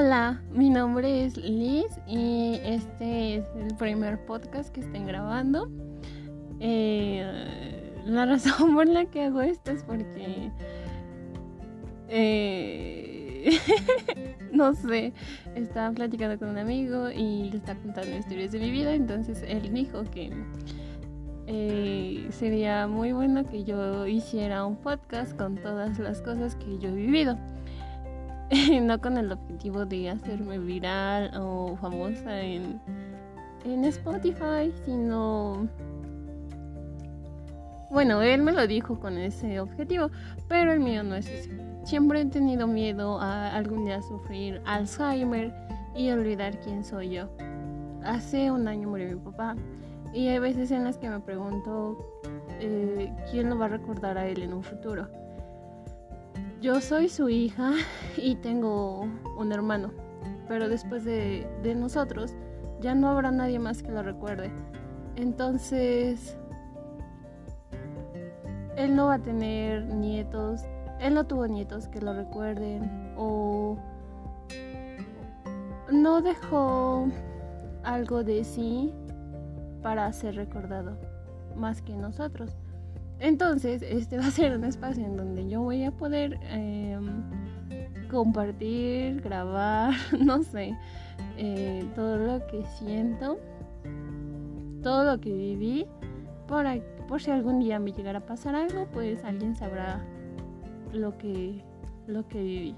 Hola, mi nombre es Liz y este es el primer podcast que estén grabando. Eh, la razón por la que hago esto es porque... Eh, no sé, estaba platicando con un amigo y le estaba contando historias de mi vida, entonces él dijo que eh, sería muy bueno que yo hiciera un podcast con todas las cosas que yo he vivido. no con el objetivo de hacerme viral o famosa en, en Spotify, sino... Bueno, él me lo dijo con ese objetivo, pero el mío no es ese. Siempre he tenido miedo a algún día sufrir Alzheimer y olvidar quién soy yo. Hace un año murió mi papá y hay veces en las que me pregunto eh, quién lo va a recordar a él en un futuro. Yo soy su hija y tengo un hermano, pero después de, nosotros ya no habrá nadie más que lo recuerde. Entonces, él no va a tener nietos, él no tuvo nietos que lo recuerden o no dejó algo de sí para ser recordado más que nosotros. Entonces, este va a ser un espacio en donde yo voy a poder em, compartir, grabar, no sé, eh, todo lo que siento, todo lo que viví, por, si algún día me llegara a pasar algo, pues alguien sabrá lo que, lo que viví.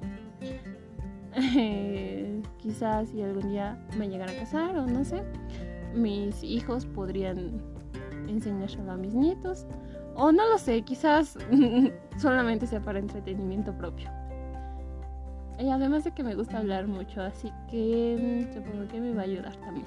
quizás si algún día me llegara a casar o no sé, mis hijos podrían enseñárselo a mis nietos o no lo sé, quizás solamente sea para entretenimiento propio. Y además de que me gusta hablar mucho, así que mm, supongo que me va a ayudar también.